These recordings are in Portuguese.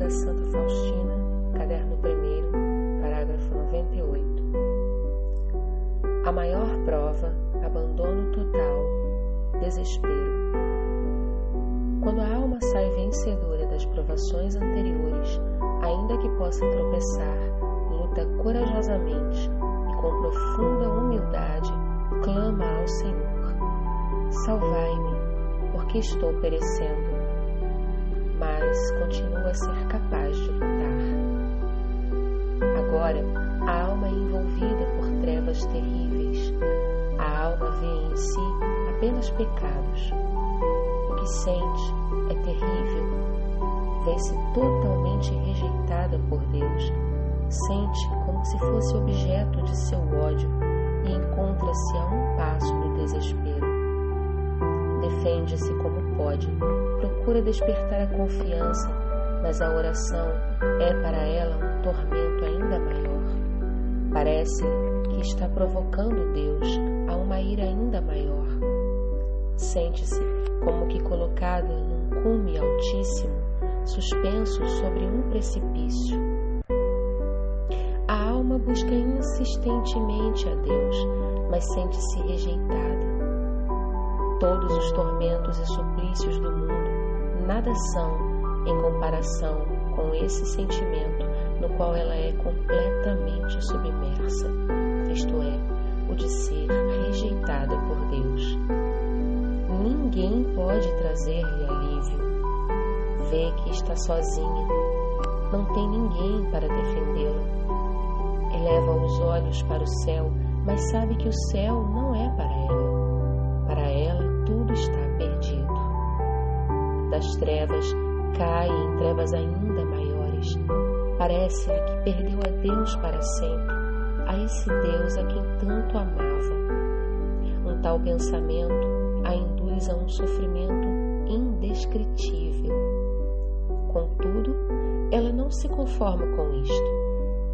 da Santa Faustina, caderno 1, parágrafo 98. A maior prova, abandono total, desespero. Quando a alma sai vencedora das provações anteriores, ainda que possa tropeçar, luta corajosamente e com profunda humildade clama ao Senhor: Salvai-me, porque estou perecendo mas continua a ser capaz de lutar. Agora, a alma é envolvida por trevas terríveis. A alma vê em si apenas pecados. O que sente é terrível. Vê-se totalmente rejeitada por Deus. Sente como se fosse objeto de seu ódio e encontra-se a um passo do desespero. Defende-se como pode, procura despertar a confiança, mas a oração é para ela um tormento ainda maior. Parece que está provocando Deus a uma ira ainda maior. Sente-se como que colocada num cume altíssimo, suspenso sobre um precipício. A alma busca insistentemente a Deus, mas sente-se rejeitada. Todos os tormentos e suplícios do mundo nada são em comparação com esse sentimento no qual ela é completamente submersa, isto é, o de ser rejeitada por Deus. Ninguém pode trazer-lhe alívio. Vê que está sozinha, não tem ninguém para defendê-la. Eleva os olhos para o céu, mas sabe que o céu não é para ela. Para ela, tudo está perdido. Das trevas cai em trevas ainda maiores. Parece-lhe que perdeu a Deus para sempre, a esse Deus a quem tanto amava. Um tal pensamento a induz a um sofrimento indescritível. Contudo, ela não se conforma com isto.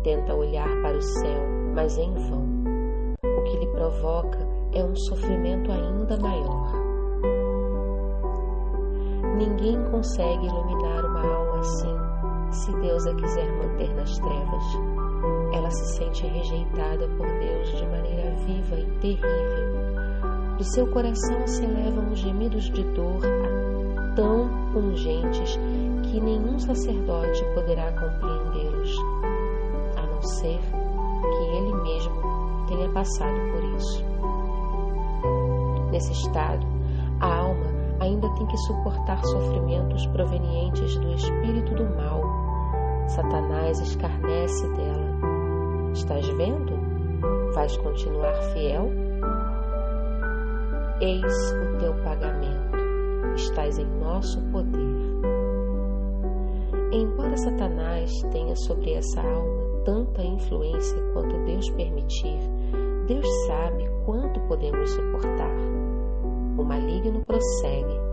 Tenta olhar para o céu, mas em vão. O que lhe provoca é um sofrimento ainda maior. Ninguém consegue iluminar uma alma assim, se Deus a quiser manter nas trevas. Ela se sente rejeitada por Deus de maneira viva e terrível. Do seu coração se elevam gemidos de dor tão pungentes que nenhum sacerdote poderá compreendê-los, a não ser que ele mesmo tenha passado por isso. Nesse estado, tem que suportar sofrimentos provenientes do espírito do mal. Satanás escarnece dela. Estás vendo? Vais continuar fiel? Eis o teu pagamento. Estás em nosso poder. Embora Satanás tenha sobre essa alma tanta influência quanto Deus permitir, Deus sabe quanto podemos suportar o maligno prossegue.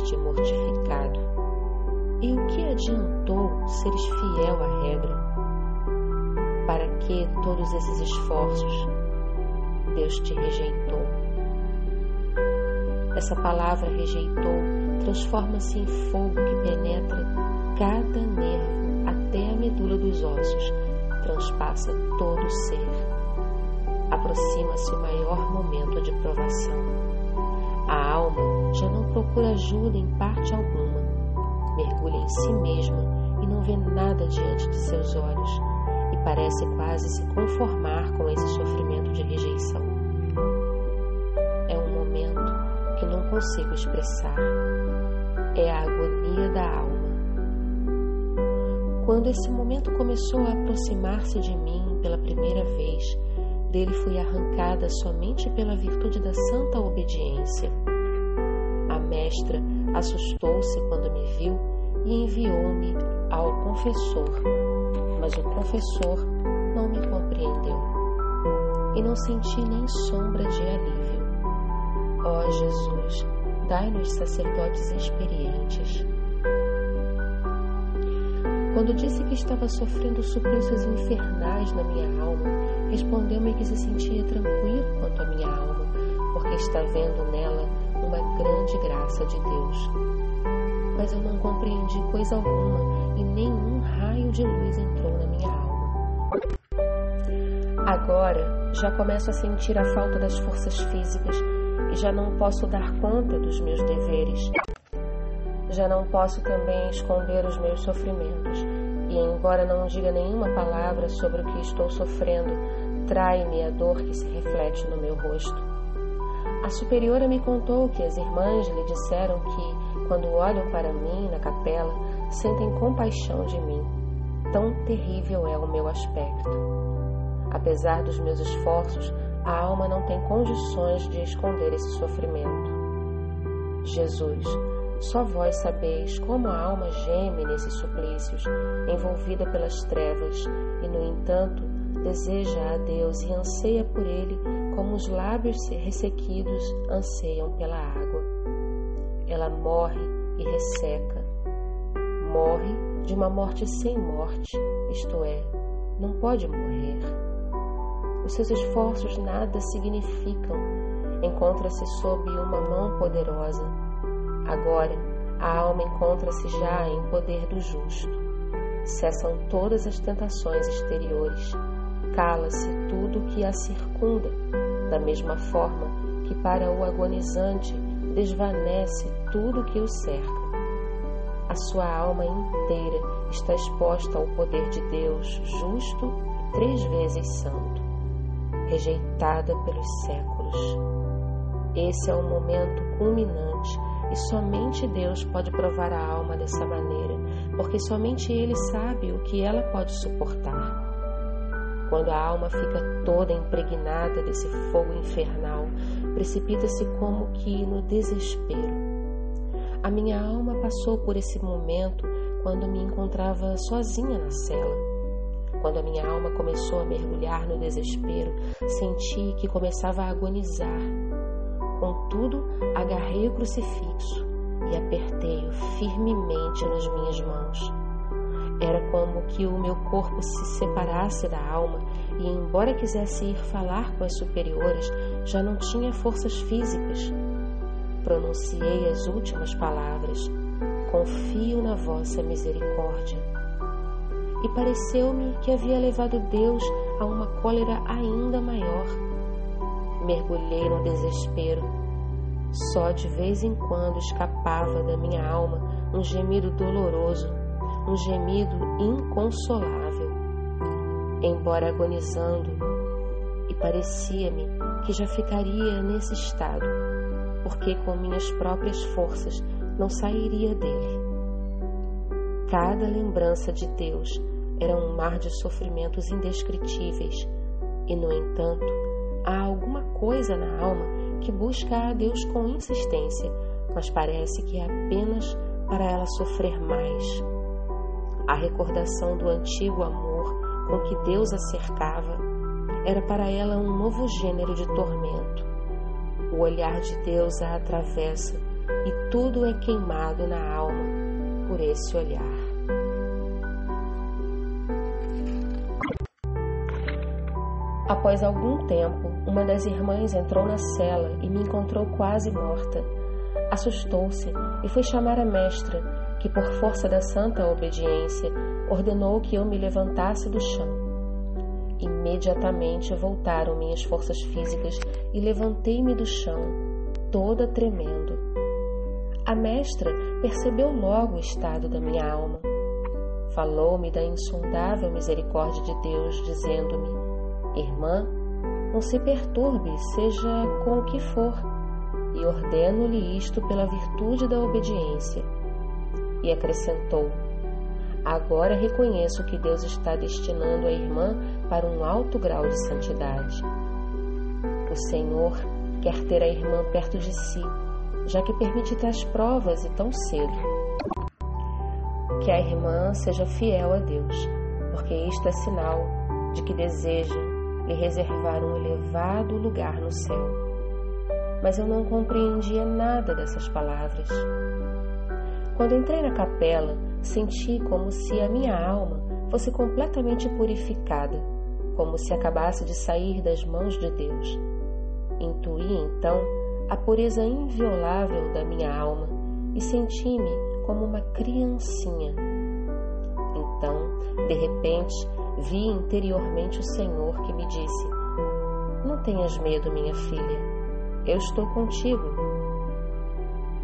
Te mortificado? E o que adiantou seres fiel à regra? Para que todos esses esforços? Deus te rejeitou. Essa palavra rejeitou transforma-se em fogo que penetra cada nervo até a medula dos ossos, transpassa todo o ser aproxima-se o maior momento de provação. A alma já não procura ajuda em parte alguma, mergulha em si mesma e não vê nada diante de seus olhos e parece quase se conformar com esse sofrimento de rejeição. É um momento que não consigo expressar. É a agonia da alma. Quando esse momento começou a aproximar-se de mim pela primeira vez, dele fui arrancada somente pela virtude da santa obediência. Mestra assustou-se quando me viu e enviou-me ao confessor, mas o confessor não me compreendeu e não senti nem sombra de alívio. Ó Jesus, dai-nos sacerdotes experientes. Quando disse que estava sofrendo suplícios infernais na minha alma, Respondeu-me que se sentia tranquilo quanto à minha alma, porque está vendo grande graça de Deus. mas eu não compreendi coisa alguma e nenhum raio de luz entrou na minha alma. Agora já começo a sentir a falta das forças físicas e já não posso dar conta dos meus deveres. Já não posso também esconder os meus sofrimentos e, embora não diga nenhuma palavra sobre o que estou sofrendo, trai-me a dor que se reflete no meu rosto. Superiora me contou que as irmãs lhe disseram que, quando olham para mim na capela, sentem compaixão de mim. Tão terrível é o meu aspecto. Apesar dos meus esforços, a alma não tem condições de esconder esse sofrimento. Jesus, só vós sabeis como a alma geme nesses suplícios, envolvida pelas trevas, e, no entanto, deseja a Deus e anseia por Ele como os lábios ressequidos anseiam pela água. Ela morre e resseca. Morre de uma morte sem morte, isto é, não pode morrer. Os seus esforços nada significam. Encontra-se sob uma mão poderosa. Agora, a alma encontra-se já em poder do justo. Cessam todas as tentações exteriores. Cala-se tudo o que a circunda, da mesma forma que para o agonizante desvanece tudo que o cerca. A sua alma inteira está exposta ao poder de Deus, justo e três vezes santo rejeitada pelos séculos. Esse é o momento culminante e somente Deus pode provar a alma dessa maneira, porque somente Ele sabe o que ela pode suportar. Quando a alma fica toda impregnada desse fogo infernal, precipita-se como que no desespero. A minha alma passou por esse momento quando me encontrava sozinha na cela. Quando a minha alma começou a mergulhar no desespero, senti que começava a agonizar. Contudo, agarrei o crucifixo e apertei-o firmemente nas minhas mãos. Era como que o meu corpo se separasse da alma e, embora quisesse ir falar com as superioras, já não tinha forças físicas. Pronunciei as últimas palavras: Confio na vossa misericórdia e pareceu-me que havia levado Deus a uma cólera ainda maior. Mergulhei no desespero. Só de vez em quando escapava da minha alma um gemido doloroso, um gemido inconsolável. Embora agonizando, e parecia-me que já ficaria nesse estado, porque com minhas próprias forças não sairia dele. Cada lembrança de Deus era um mar de sofrimentos indescritíveis, e, no entanto, há alguma coisa na alma que busca a Deus com insistência, mas parece que é apenas para ela sofrer mais. A recordação do antigo amor com que Deus a cercava era para ela um novo gênero de tormento. O olhar de Deus a atravessa e tudo é queimado na alma por esse olhar. Após algum tempo, uma das irmãs entrou na cela e me encontrou quase morta. Assustou-se e foi chamar a mestra, que, por força da santa obediência, ordenou que eu me levantasse do chão. Imediatamente voltaram minhas forças físicas e levantei-me do chão, toda tremendo. A mestra percebeu logo o estado da minha alma. Falou-me da insondável misericórdia de Deus, dizendo-me: Irmã, não se perturbe, seja com o que for, e ordeno-lhe isto pela virtude da obediência. E acrescentou: Agora reconheço que Deus está destinando a irmã para um alto grau de santidade. O Senhor quer ter a irmã perto de si, já que permite tais provas e tão cedo. Que a irmã seja fiel a Deus, porque isto é sinal de que deseja lhe reservar um elevado lugar no céu. Mas eu não compreendia nada dessas palavras. Quando entrei na capela, senti como se a minha alma fosse completamente purificada, como se acabasse de sair das mãos de Deus. Intuí então a pureza inviolável da minha alma e senti-me como uma criancinha. Então, de repente, vi interiormente o Senhor que me disse: Não tenhas medo, minha filha, eu estou contigo.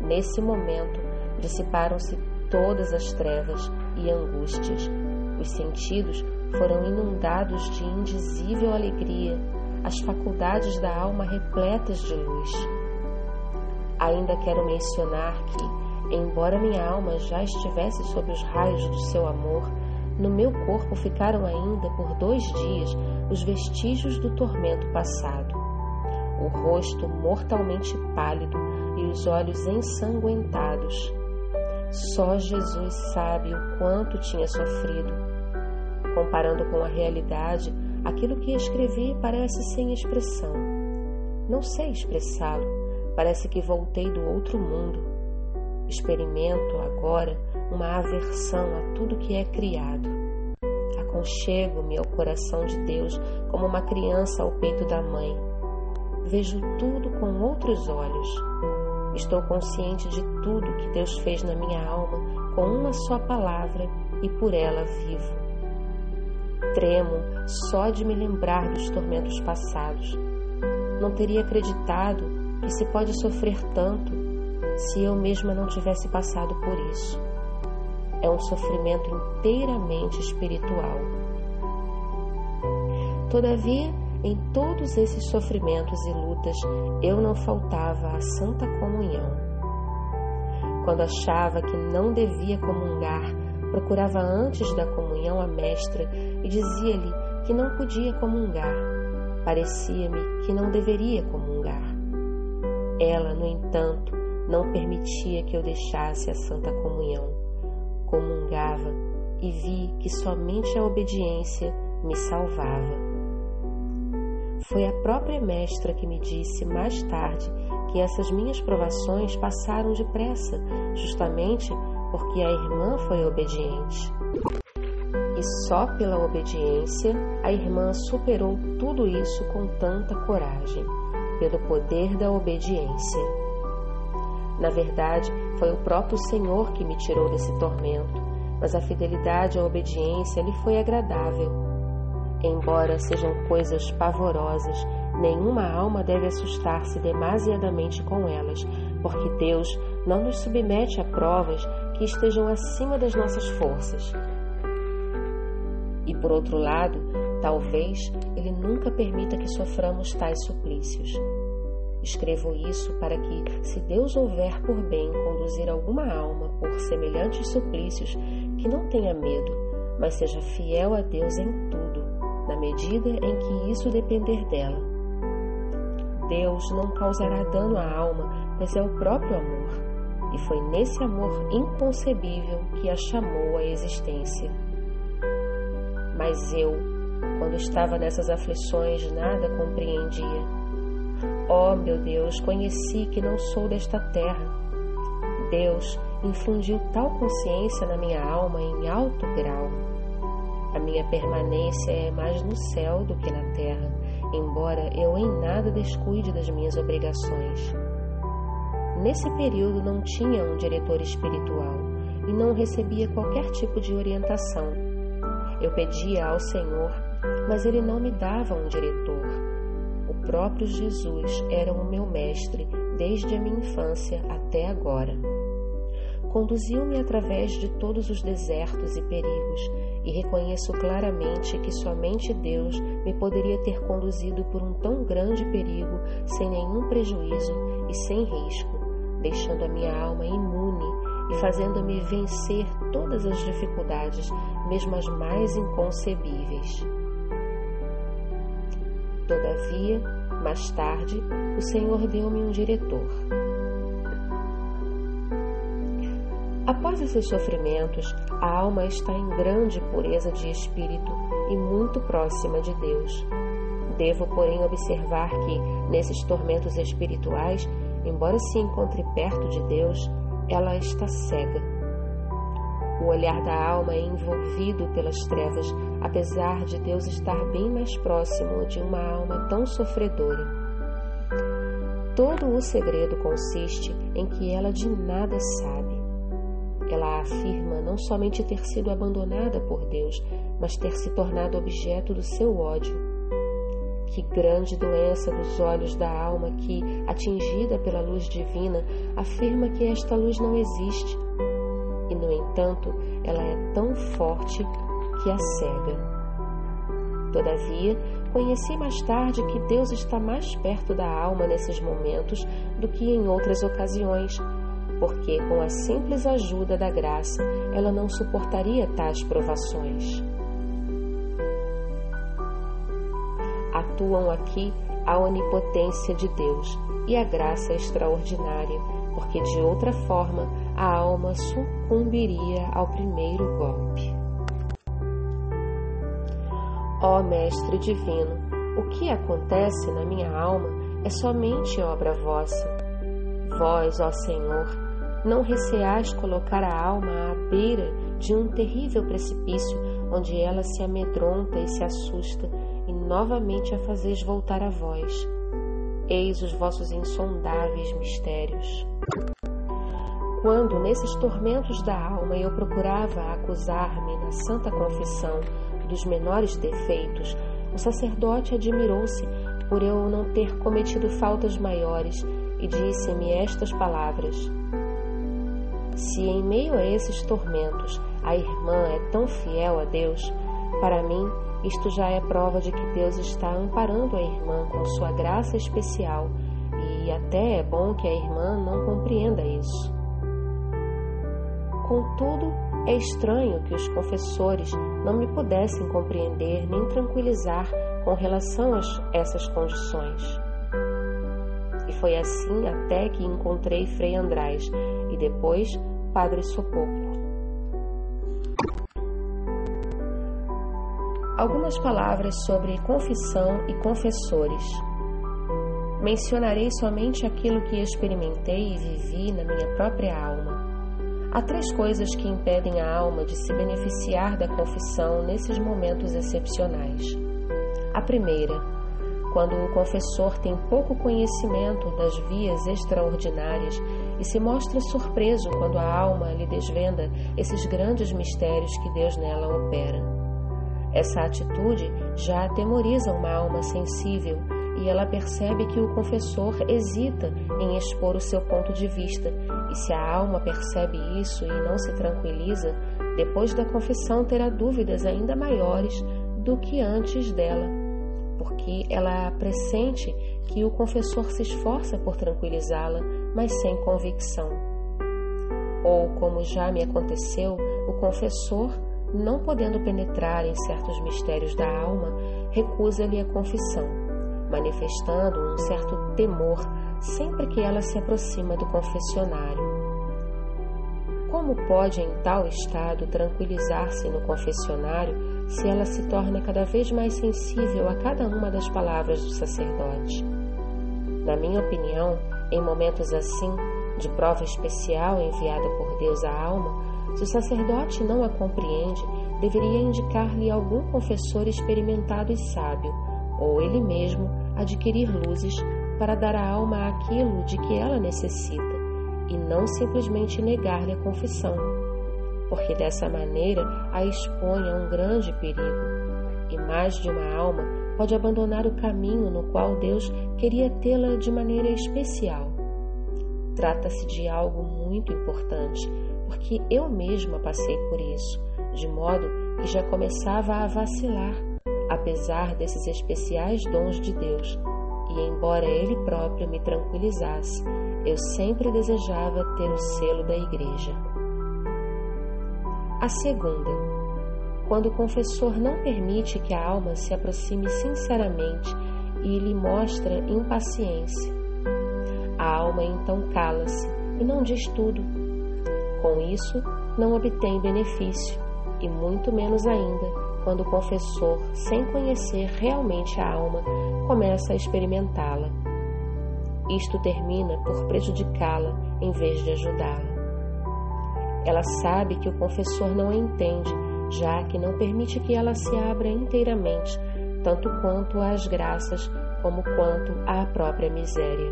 Nesse momento, dissiparam-se todas as trevas e angústias. Os sentidos foram inundados de indizível alegria, as faculdades da alma repletas de luz. Ainda quero mencionar que, embora minha alma já estivesse sob os raios do seu amor, no meu corpo ficaram ainda por dois dias os vestígios do tormento passado. O rosto mortalmente pálido e os olhos ensanguentados. Só Jesus sabe o quanto tinha sofrido. Comparando com a realidade, aquilo que escrevi parece sem expressão. Não sei expressá-lo, parece que voltei do outro mundo. Experimento agora uma aversão a tudo que é criado. Aconchego-me ao coração de Deus como uma criança ao peito da mãe. Vejo tudo com outros olhos. Estou consciente de tudo que Deus fez na minha alma com uma só palavra e por ela vivo. Tremo só de me lembrar dos tormentos passados. Não teria acreditado que se pode sofrer tanto se eu mesma não tivesse passado por isso. É um sofrimento inteiramente espiritual. Todavia, em todos esses sofrimentos e lutas, eu não faltava à Santa Comunhão. Quando achava que não devia comungar, procurava antes da comunhão a mestra e dizia-lhe que não podia comungar. Parecia-me que não deveria comungar. Ela, no entanto, não permitia que eu deixasse a Santa Comunhão. Comungava e vi que somente a obediência me salvava. Foi a própria mestra que me disse mais tarde que essas minhas provações passaram depressa, justamente porque a irmã foi obediente. E só pela obediência a irmã superou tudo isso com tanta coragem, pelo poder da obediência. Na verdade, foi o próprio Senhor que me tirou desse tormento, mas a fidelidade à obediência lhe foi agradável Embora sejam coisas pavorosas, nenhuma alma deve assustar-se demasiadamente com elas, porque Deus não nos submete a provas que estejam acima das nossas forças. E por outro lado, talvez Ele nunca permita que soframos tais suplícios. Escrevo isso para que, se Deus houver por bem conduzir alguma alma por semelhantes suplícios, que não tenha medo, mas seja fiel a Deus em tudo na medida em que isso depender dela. Deus não causará dano à alma, pois é o próprio amor, e foi nesse amor inconcebível que a chamou à existência. Mas eu, quando estava nessas aflições, nada compreendia. Oh, meu Deus, conheci que não sou desta terra. Deus infundiu tal consciência na minha alma em alto grau a minha permanência é mais no céu do que na terra, embora eu em nada descuide das minhas obrigações. Nesse período não tinha um diretor espiritual e não recebia qualquer tipo de orientação. Eu pedia ao Senhor, mas ele não me dava um diretor. O próprio Jesus era o meu mestre desde a minha infância até agora. Conduziu-me através de todos os desertos e perigos, e reconheço claramente que somente Deus me poderia ter conduzido por um tão grande perigo sem nenhum prejuízo e sem risco, deixando a minha alma imune e fazendo-me vencer todas as dificuldades, mesmo as mais inconcebíveis. Todavia, mais tarde, o Senhor deu-me um diretor Após esses sofrimentos, a alma está em grande pureza de espírito e muito próxima de Deus. Devo, porém, observar que, nesses tormentos espirituais, embora se encontre perto de Deus, ela está cega. O olhar da alma é envolvido pelas trevas, apesar de Deus estar bem mais próximo de uma alma tão sofredora. Todo o segredo consiste em que ela de nada sabe. Ela afirma não somente ter sido abandonada por Deus, mas ter se tornado objeto do seu ódio. Que grande doença dos olhos da alma que, atingida pela luz divina, afirma que esta luz não existe. E, no entanto, ela é tão forte que a cega. Todavia, conheci mais tarde que Deus está mais perto da alma nesses momentos do que em outras ocasiões, porque com a simples ajuda da graça ela não suportaria tais provações. Atuam aqui a onipotência de Deus e a graça extraordinária, porque de outra forma a alma sucumbiria ao primeiro golpe. Ó Mestre Divino, o que acontece na minha alma é somente obra vossa. Vós, ó Senhor, não receais colocar a alma à beira de um terrível precipício onde ela se amedronta e se assusta e novamente a fazeis voltar a vós. Eis os vossos insondáveis mistérios. Quando, nesses tormentos da alma, eu procurava acusar-me na santa confissão dos menores defeitos, o sacerdote admirou-se por eu não ter cometido faltas maiores e disse-me estas palavras: Se em meio a esses tormentos a irmã é tão fiel a Deus, para mim isto já é prova de que Deus está amparando a irmã com sua graça especial e até é bom que a irmã não compreenda isso. Contudo, é estranho que os confessores não me pudessem compreender nem tranquilizar com relação a essas condições. Foi assim até que encontrei Frei András e depois Padre Socorro. Algumas palavras sobre confissão e confessores. Mencionarei somente aquilo que experimentei e vivi na minha própria alma. Há três coisas que impedem a alma de se beneficiar da confissão nesses momentos excepcionais. A primeira, quando o confessor tem pouco conhecimento das vias extraordinárias e se mostra surpreso quando a alma lhe desvenda esses grandes mistérios que Deus nela opera. Essa atitude já atemoriza uma alma sensível e ela percebe que o confessor hesita em expor o seu ponto de vista, e se a alma percebe isso e não se tranquiliza, depois da confissão terá dúvidas ainda maiores do que antes dela, porque ela pressente que o confessor se esforça por tranquilizá-la, mas sem convicção. Ou, como já me aconteceu, o confessor, não podendo penetrar em certos mistérios da alma, recusa-lhe a confissão manifestando um certo temor sempre que ela se aproxima do confessionário. Como pode, em tal estado, tranquilizar-se no confessionário se ela se torna cada vez mais sensível a cada uma das palavras do sacerdote? Na minha opinião, em momentos assim, de prova especial enviada por Deus à alma, se o sacerdote não a compreende, deveria indicar-lhe algum confessor experimentado e sábio, ou ele mesmo adquirir luzes para dar à alma aquilo de que ela necessita e não simplesmente negar-lhe a confissão, porque dessa maneira a expõe a um grande perigo. E mais de uma alma pode abandonar o caminho no qual Deus queria tê-la de maneira especial. Trata-se de algo muito importante, porque eu mesma passei por isso, de modo que já começava a vacilar apesar desses especiais dons de Deus, e embora Ele próprio me tranquilizasse, eu sempre desejava ter o selo da Igreja. A segunda, quando o confessor não permite que a alma se aproxime sinceramente e lhe mostra impaciência. A alma então cala-se e não diz tudo. Com isso, não obtém benefício, e muito menos ainda quando o confessor, sem conhecer realmente a alma, começa a experimentá-la. Isto termina por prejudicá-la em vez de ajudá-la. Ela sabe que o confessor não a entende, já que não permite que ela se abra inteiramente, tanto quanto às graças como quanto à própria miséria.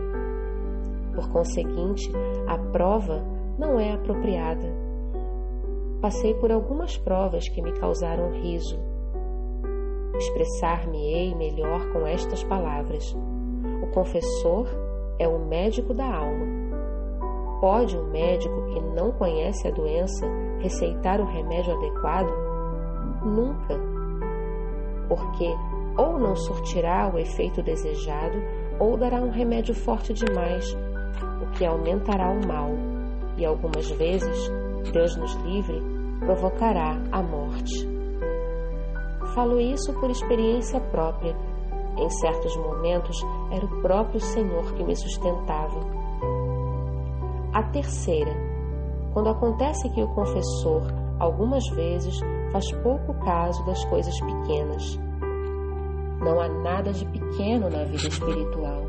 Por conseguinte, a prova não é apropriada. Passei por algumas provas que me causaram riso. Expressar-me-ei melhor com estas palavras: O confessor é o médico da alma. Pode um médico que não conhece a doença receitar o remédio adequado? Nunca. Porque ou não surtirá o efeito desejado, ou dará um remédio forte demais, o que aumentará o mal, e algumas vezes, Deus nos livre, provocará a morte. Falo isso por experiência própria. Em certos momentos, era o próprio Senhor que me sustentava. A terceira, quando acontece que o confessor, algumas vezes, faz pouco caso das coisas pequenas não há nada de pequeno na vida espiritual.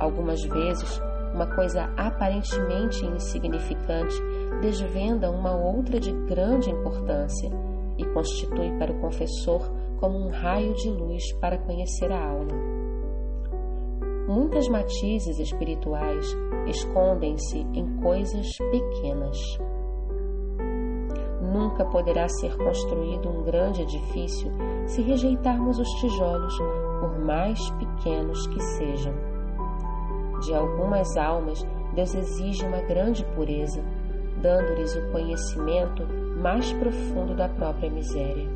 Algumas vezes, uma coisa aparentemente insignificante desvenda uma outra de grande importância e constitui para o confessor como um raio de luz para conhecer a alma. Muitas matizes espirituais escondem-se em coisas pequenas. Nunca poderá ser construído um grande edifício se rejeitarmos os tijolos, por mais pequenos que sejam. De algumas almas, Deus exige uma grande pureza, dando-lhes o conhecimento mais profundo da própria miséria.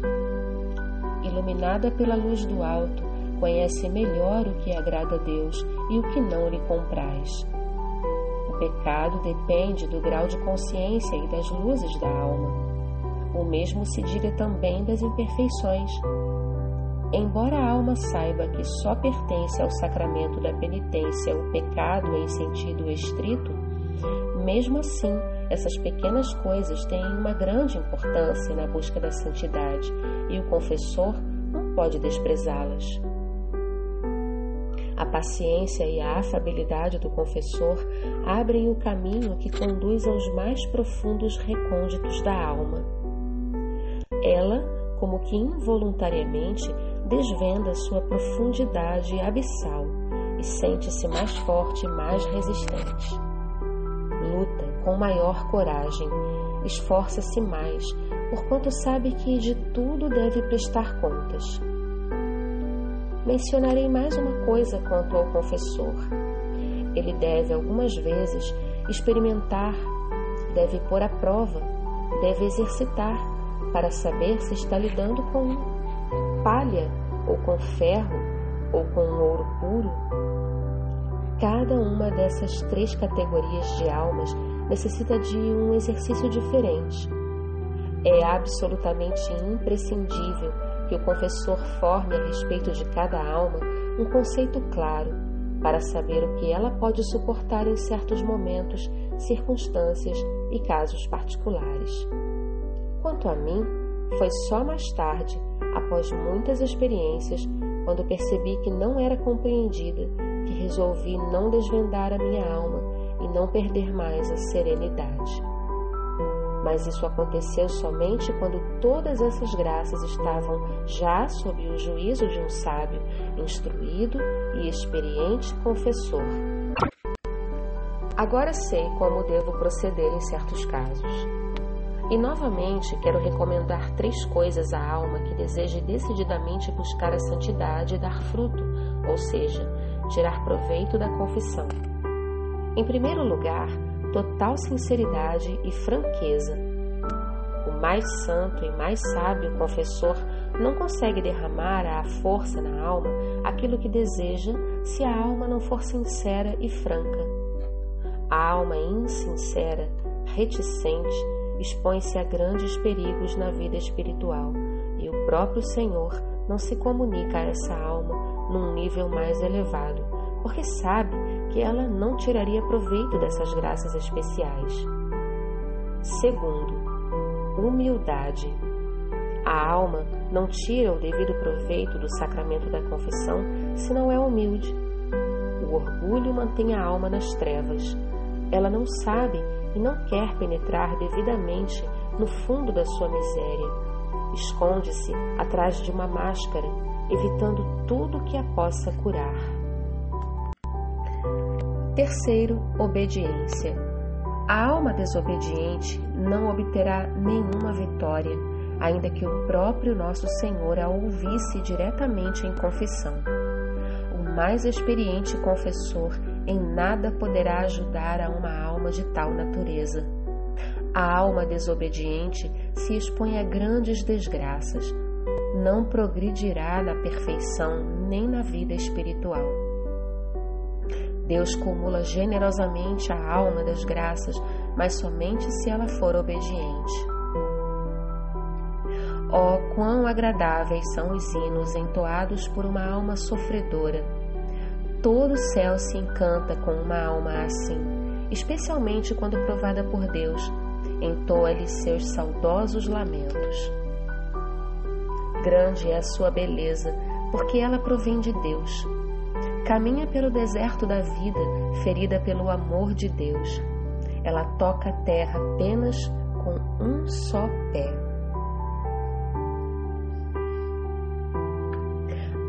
Iluminada pela luz do alto, conhece melhor o que agrada a Deus e o que não lhe compraz. O pecado depende do grau de consciência e das luzes da alma. O mesmo se diga também das imperfeições. Embora a alma saiba que só pertence ao sacramento da penitência o pecado em sentido estrito, mesmo assim, essas pequenas coisas têm uma grande importância na busca da santidade e o confessor não pode desprezá-las. A paciência e a afabilidade do confessor abrem o caminho que conduz aos mais profundos recônditos da alma. Ela, como que involuntariamente, desvenda sua profundidade abissal e sente-se mais forte e mais resistente. Luta com maior coragem, esforça-se mais, porquanto sabe que de tudo deve prestar contas. Mencionarei mais uma coisa quanto ao confessor. Ele deve algumas vezes experimentar, deve pôr à prova, deve exercitar para saber se está lidando com palha ou com ferro ou com ouro puro. Cada uma dessas três categorias de almas necessita de um exercício diferente. É absolutamente imprescindível que o confessor forme a respeito de cada alma um conceito claro para saber o que ela pode suportar em certos momentos, circunstâncias e casos particulares. Quanto a mim, foi só mais tarde, após muitas experiências, quando percebi que não era compreendida, que resolvi não desvendar a minha alma e não perder mais a serenidade. Mas isso aconteceu somente quando todas essas graças estavam já sob o juízo de um sábio, instruído e experiente confessor. Agora sei como devo proceder em certos casos. E novamente quero recomendar três coisas à alma que deseje decididamente buscar a santidade e dar fruto, ou seja, tirar proveito da confissão. Em primeiro lugar, total sinceridade e franqueza. O mais santo e mais sábio confessor não consegue derramar à força na alma aquilo que deseja se a alma não for sincera e franca. A alma insincera, reticente, expõe-se a grandes perigos na vida espiritual e o próprio Senhor não se comunica a essa alma num nível mais elevado, porque sabe que ela não tiraria proveito dessas graças especiais. Segundo, humildade. A alma não tira o devido proveito do sacramento da confissão se não é humilde. O orgulho mantém a alma nas trevas. Ela não sabe e não quer penetrar devidamente no fundo da sua miséria. Esconde-se atrás de uma máscara, evitando tudo que a possa curar. Terceiro, obediência. A alma desobediente não obterá nenhuma vitória, ainda que o próprio nosso Senhor a ouvisse diretamente em confissão. O mais experiente confessor em nada poderá ajudar a uma alma de tal natureza. A alma desobediente se expõe a grandes desgraças, não progredirá na perfeição nem na vida espiritual. Deus cumula generosamente a alma das graças, mas somente se ela for obediente. Oh, quão agradáveis são os hinos entoados por uma alma sofredora! Todo o céu se encanta com uma alma assim, especialmente quando provada por Deus, entoa-lhe seus saudosos lamentos. Grande é a sua beleza, porque ela provém de Deus. Caminha pelo deserto da vida, ferida pelo amor de Deus. Ela toca a terra apenas com um só pé.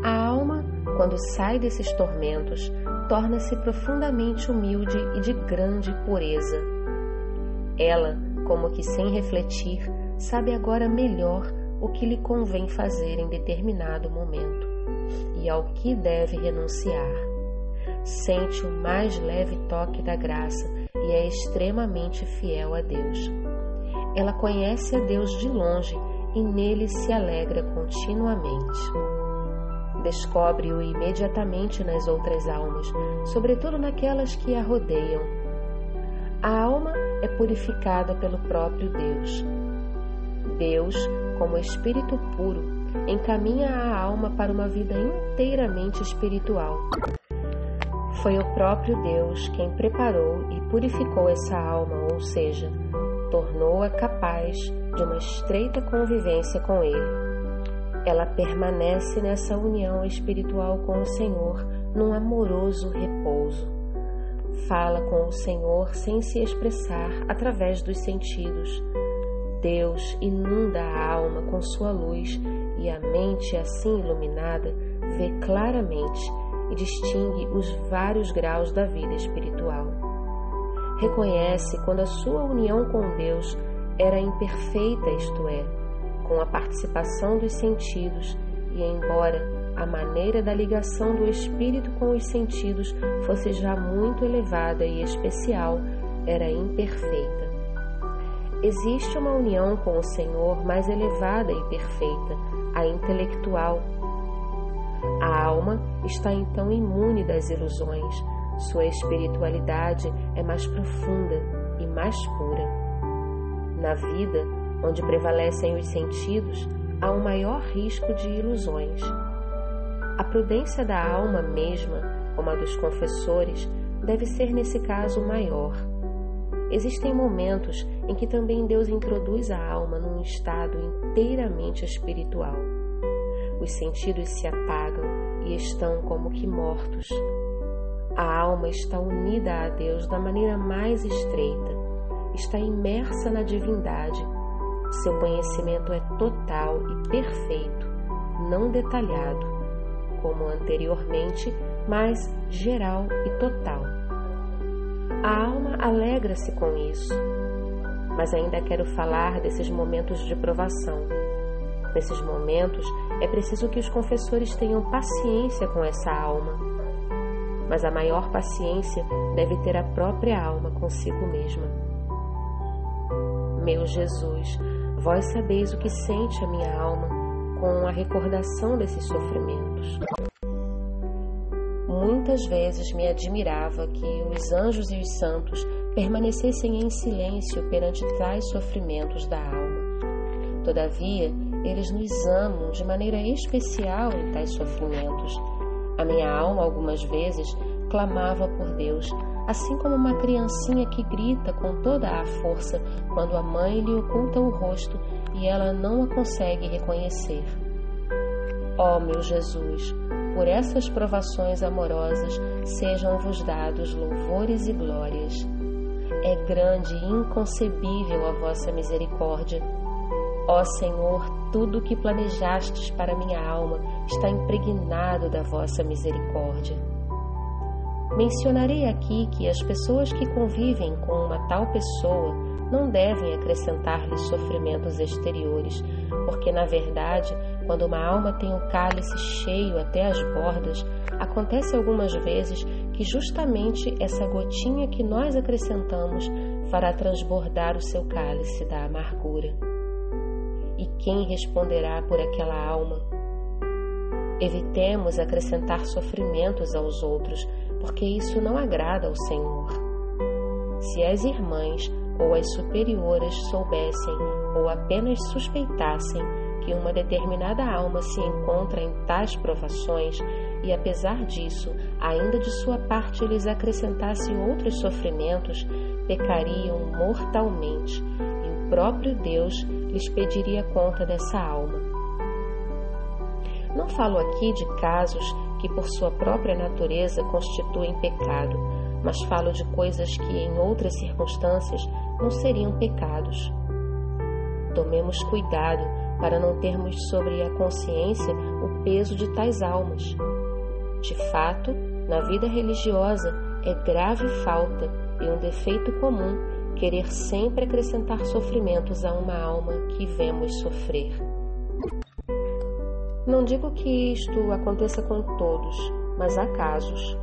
A alma, quando sai desses tormentos, torna-se profundamente humilde e de grande pureza. Ela, como que sem refletir, sabe agora melhor o que lhe convém fazer em determinado momento e ao que deve renunciar. Sente o mais leve toque da graça e é extremamente fiel a Deus. Ela conhece a Deus de longe e nele se alegra continuamente. Descobre-o imediatamente nas outras almas, sobretudo naquelas que a rodeiam. A alma é purificada pelo próprio Deus. Deus como espírito puro, encaminha a alma para uma vida inteiramente espiritual. Foi o próprio Deus quem preparou e purificou essa alma, ou seja, tornou-a capaz de uma estreita convivência com Ele. Ela permanece nessa união espiritual com o Senhor num amoroso repouso. Fala com o Senhor sem se expressar através dos sentidos Deus inunda a alma com sua luz e a mente assim iluminada vê claramente e distingue os vários graus da vida espiritual. Reconhece quando a sua união com Deus era imperfeita, isto é, com a participação dos sentidos, e embora a maneira da ligação do espírito com os sentidos fosse já muito elevada e especial, era imperfeita. Existe uma união com o Senhor mais elevada e perfeita, a intelectual. A alma está então imune das ilusões, sua espiritualidade é mais profunda e mais pura. Na vida, onde prevalecem os sentidos, há um maior risco de ilusões. A prudência da alma mesma, como a dos confessores, deve ser nesse caso maior Existem momentos em que também Deus introduz a alma num estado inteiramente espiritual. Os sentidos se apagam e estão como que mortos. A alma está unida a Deus da maneira mais estreita, está imersa na divindade. Seu conhecimento é total e perfeito, não detalhado, como anteriormente, mas geral e total. A alma alegra-se com isso, mas ainda quero falar desses momentos de provação. Nesses momentos é preciso que os confessores tenham paciência com essa alma, mas a maior paciência deve ter a própria alma consigo mesma. Meu Jesus, vós sabeis o que sente a minha alma com a recordação desses sofrimentos. Muitas vezes me admirava que os anjos e os santos permanecessem em silêncio perante tais sofrimentos da alma. Todavia, eles nos amam de maneira especial em tais sofrimentos. A minha alma, algumas vezes, clamava por Deus, assim como uma criancinha que grita com toda a força quando a mãe lhe oculta o rosto e ela não a consegue reconhecer. Ó oh, meu Jesus, por essas provações amorosas sejam-vos dados louvores e glórias. É grande e inconcebível a vossa misericórdia. Ó Senhor, tudo o que planejastes para minha alma está impregnado da vossa misericórdia. Mencionarei aqui que as pessoas que convivem com uma tal pessoa não devem acrescentar-lhe sofrimentos exteriores, porque na verdade, quando uma alma tem o cálice cheio até as bordas, acontece algumas vezes que justamente essa gotinha que nós acrescentamos fará transbordar o seu cálice da amargura. E quem responderá por aquela alma? Evitemos acrescentar sofrimentos aos outros, porque isso não agrada ao Senhor. Se as irmãs ou as superioras soubessem ou apenas suspeitassem que uma determinada alma se encontra em tais provações e, apesar disso, ainda de sua parte lhes acrescentasse outros sofrimentos, pecariam mortalmente e o próprio Deus lhes pediria conta dessa alma. Não falo aqui de casos que, por sua própria natureza, constituem pecado, mas falo de coisas que, em outras circunstâncias, não seriam pecados. Tomemos cuidado para não termos sobre a consciência o peso de tais almas. De fato, na vida religiosa é grave falta e um defeito comum querer sempre acrescentar sofrimentos a uma alma que vemos sofrer. Não digo que isto aconteça com todos, mas há casos.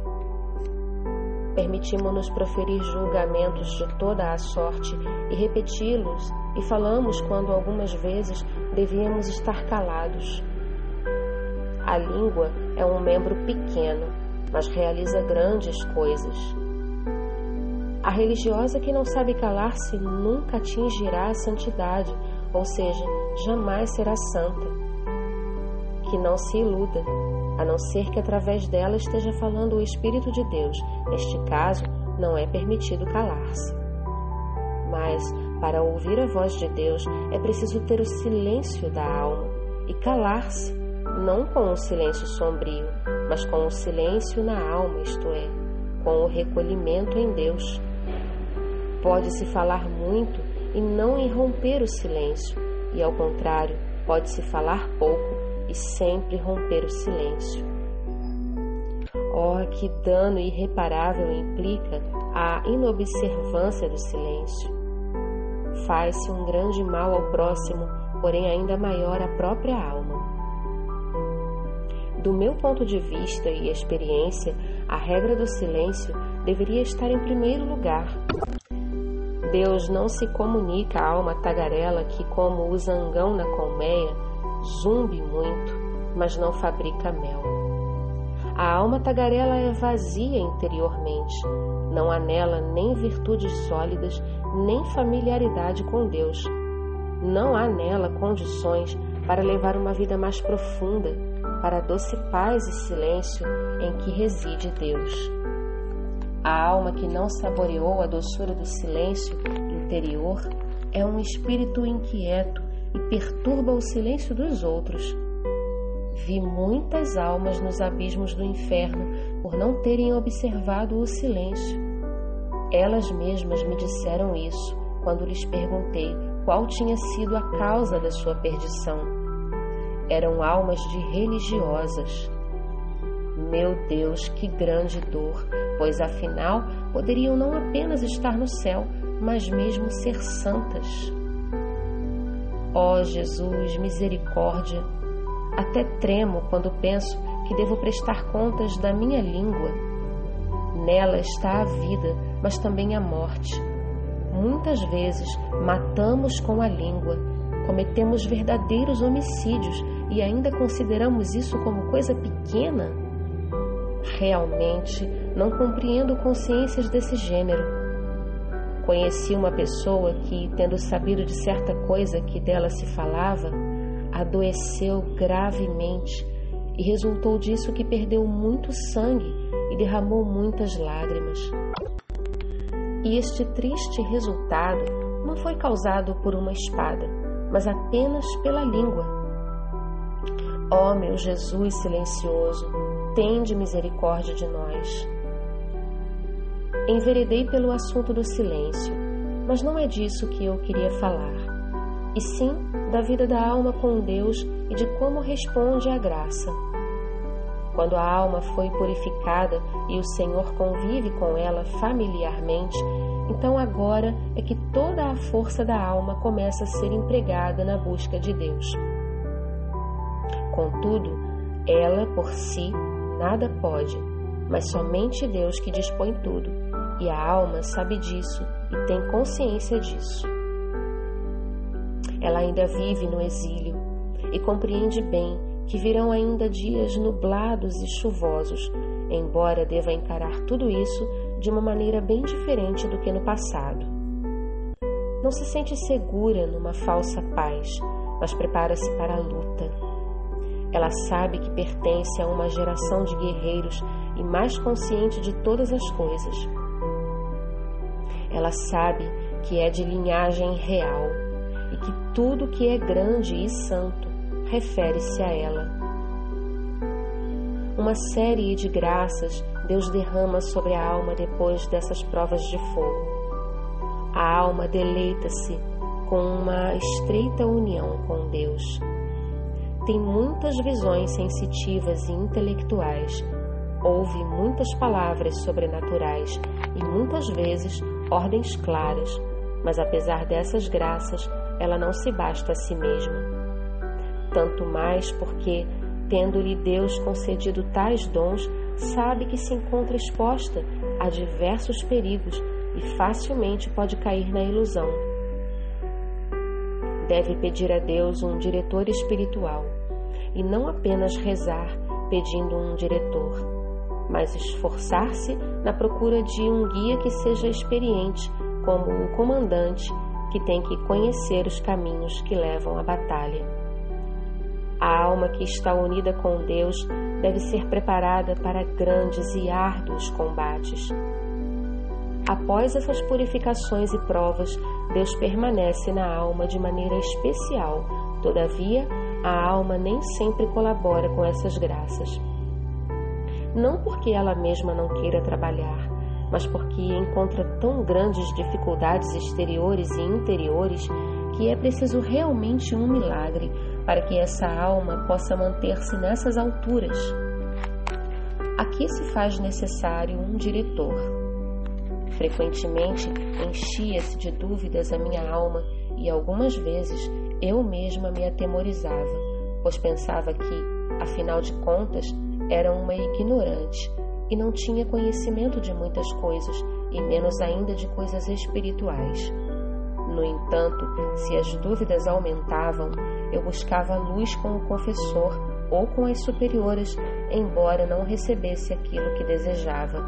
Permitimos-nos proferir julgamentos de toda a sorte e repeti-los, e falamos quando algumas vezes devíamos estar calados. A língua é um membro pequeno, mas realiza grandes coisas. A religiosa que não sabe calar-se nunca atingirá a santidade, ou seja, jamais será santa que não se iluda, a não ser que através dela esteja falando o Espírito de Deus. Neste caso, não é permitido calar-se. Mas, para ouvir a voz de Deus, é preciso ter o silêncio da alma e calar-se, não com o silêncio sombrio, mas com o silêncio na alma, isto é, com o recolhimento em Deus. Pode-se falar muito e não irromper o silêncio, e ao contrário, pode-se falar pouco e sempre romper o silêncio. Oh, que dano irreparável implica a inobservância do silêncio. Faz-se um grande mal ao próximo, porém ainda maior à própria alma. Do meu ponto de vista e experiência, a regra do silêncio deveria estar em primeiro lugar. Deus não se comunica à alma tagarela que, como o zangão na colmeia, zumbe muito, mas não fabrica mel. A alma tagarela é vazia interiormente, não há nela nem virtudes sólidas, nem familiaridade com Deus. Não há nela condições para levar uma vida mais profunda, para a doce paz e silêncio em que reside Deus. A alma que não saboreou a doçura do silêncio interior é um espírito inquieto e perturba o silêncio dos outros. Vi muitas almas nos abismos do inferno por não terem observado o silêncio. Elas mesmas me disseram isso quando lhes perguntei qual tinha sido a causa da sua perdição. Eram almas de religiosas. Meu Deus, que grande dor, pois afinal poderiam não apenas estar no céu, mas mesmo ser santas. Ó oh, Jesus, misericórdia! Até tremo quando penso que devo prestar contas da minha língua. Nela está a vida, mas também a morte. Muitas vezes matamos com a língua, cometemos verdadeiros homicídios e ainda consideramos isso como coisa pequena? Realmente não compreendo consciências desse gênero Conheci uma pessoa que, tendo sabido de certa coisa que dela se falava, adoeceu gravemente e resultou disso que perdeu muito sangue e derramou muitas lágrimas. E este triste resultado não foi causado por uma espada, mas apenas pela língua. Ó oh, meu Jesus silencioso, tende misericórdia de nós enveredei pelo assunto do silêncio, mas não é disso que eu queria falar, e sim da vida da alma com Deus e de como responde à graça. Quando a alma foi purificada e o Senhor convive com ela familiarmente, então agora é que toda a força da alma começa a ser empregada na busca de Deus. Contudo, ela por si nada pode, mas somente Deus que dispõe tudo, e a alma sabe disso e tem consciência disso. Ela ainda vive no exílio e compreende bem que virão ainda dias nublados e chuvosos, embora deva encarar tudo isso de uma maneira bem diferente do que no passado. Não se sente segura numa falsa paz, mas prepara-se para a luta. Ela sabe que pertence a uma geração de guerreiros e mais consciente de todas as coisas. Ela sabe que é de linhagem real e que tudo que é grande e santo refere-se a ela. Uma série de graças Deus derrama sobre a alma depois dessas provas de fogo. A alma deleita-se com uma estreita união com Deus. Tem muitas visões sensitivas e intelectuais, ouve muitas palavras sobrenaturais e muitas vezes ordens claras, mas apesar dessas graças, ela não se basta a si mesma tanto mais porque, tendo-lhe Deus concedido tais dons, sabe que se encontra exposta a diversos perigos e facilmente pode cair na ilusão. Deve pedir a Deus um diretor espiritual e não apenas rezar pedindo um diretor, mas esforçar-se na procura de um guia que seja experiente, como o comandante que tem que conhecer os caminhos que levam à batalha. A alma que está unida com Deus deve ser preparada para grandes e árduos combates. Após essas purificações e provas, Deus permanece na alma de maneira especial. Todavia, a alma nem sempre colabora com essas graças. Não porque ela mesma não queira trabalhar, mas porque encontra tão grandes dificuldades exteriores e interiores que é preciso realmente um milagre para que essa alma possa manter-se nessas alturas. Aqui se faz necessário um diretor. Frequentemente enchia-se de dúvidas a minha alma e algumas vezes eu mesma me atemorizava, pois pensava que, afinal de contas, era uma ignorante e não tinha conhecimento de muitas coisas e menos ainda de coisas espirituais. No entanto, se as dúvidas aumentavam, eu buscava luz com o confessor ou com as superioras, embora não recebesse aquilo que desejava.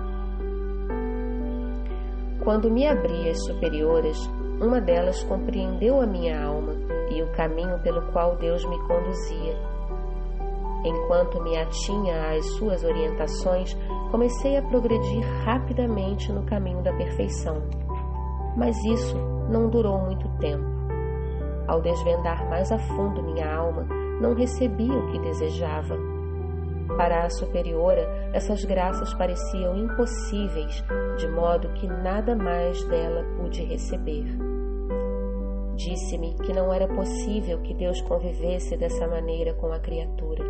Quando me abri às superioras, uma delas compreendeu a minha alma e o caminho pelo qual Deus me conduzia. Enquanto me atinha às suas orientações, comecei a progredir rapidamente no caminho da perfeição. Mas isso não durou muito tempo. Ao desvendar mais a fundo minha alma, não recebi o que desejava. Para a superiora, essas graças pareciam impossíveis, de modo que nada mais dela pude receber. Disse-me que não era possível que Deus convivesse dessa maneira com a criatura.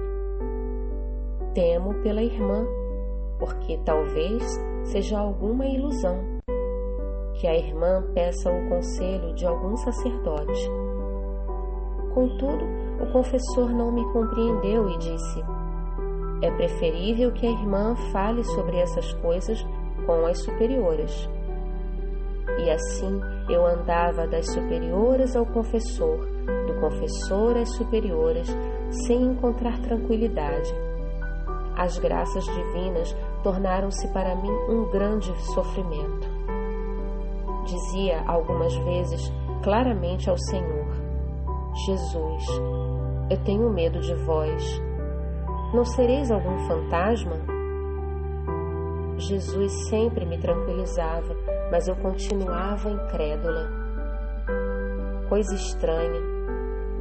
Temo pela irmã, porque talvez seja alguma ilusão que a irmã peça o conselho de algum sacerdote. Contudo, o confessor não me compreendeu e disse: É preferível que a irmã fale sobre essas coisas com as superioras. E assim eu andava das superioras ao confessor, do confessor às superioras, sem encontrar tranquilidade. As graças divinas tornaram-se para mim um grande sofrimento dizia algumas vezes claramente ao Senhor: Jesus, eu tenho medo de vós. Não sereis algum fantasma? Jesus sempre me tranquilizava, mas eu continuava incrédula. Coisa estranha.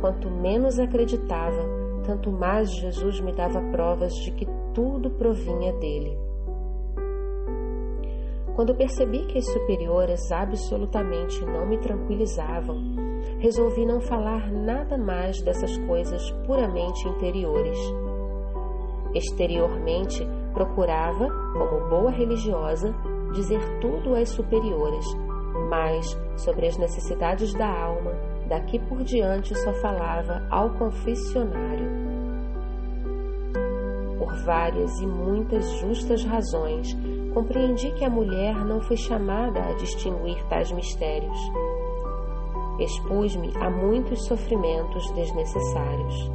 Quanto menos acreditava, tanto mais Jesus me dava provas de que tudo provinha dele. Quando percebi que as superioras absolutamente não me tranquilizavam, resolvi não falar nada mais dessas coisas puramente interiores. Exteriormente, procurava, como boa religiosa, dizer tudo às superiores, mas sobre as necessidades da alma, daqui por diante só falava ao confessionário. Por várias e muitas justas razões, compreendi que a mulher não foi chamada a distinguir tais mistérios. Expus-me a muitos sofrimentos desnecessários.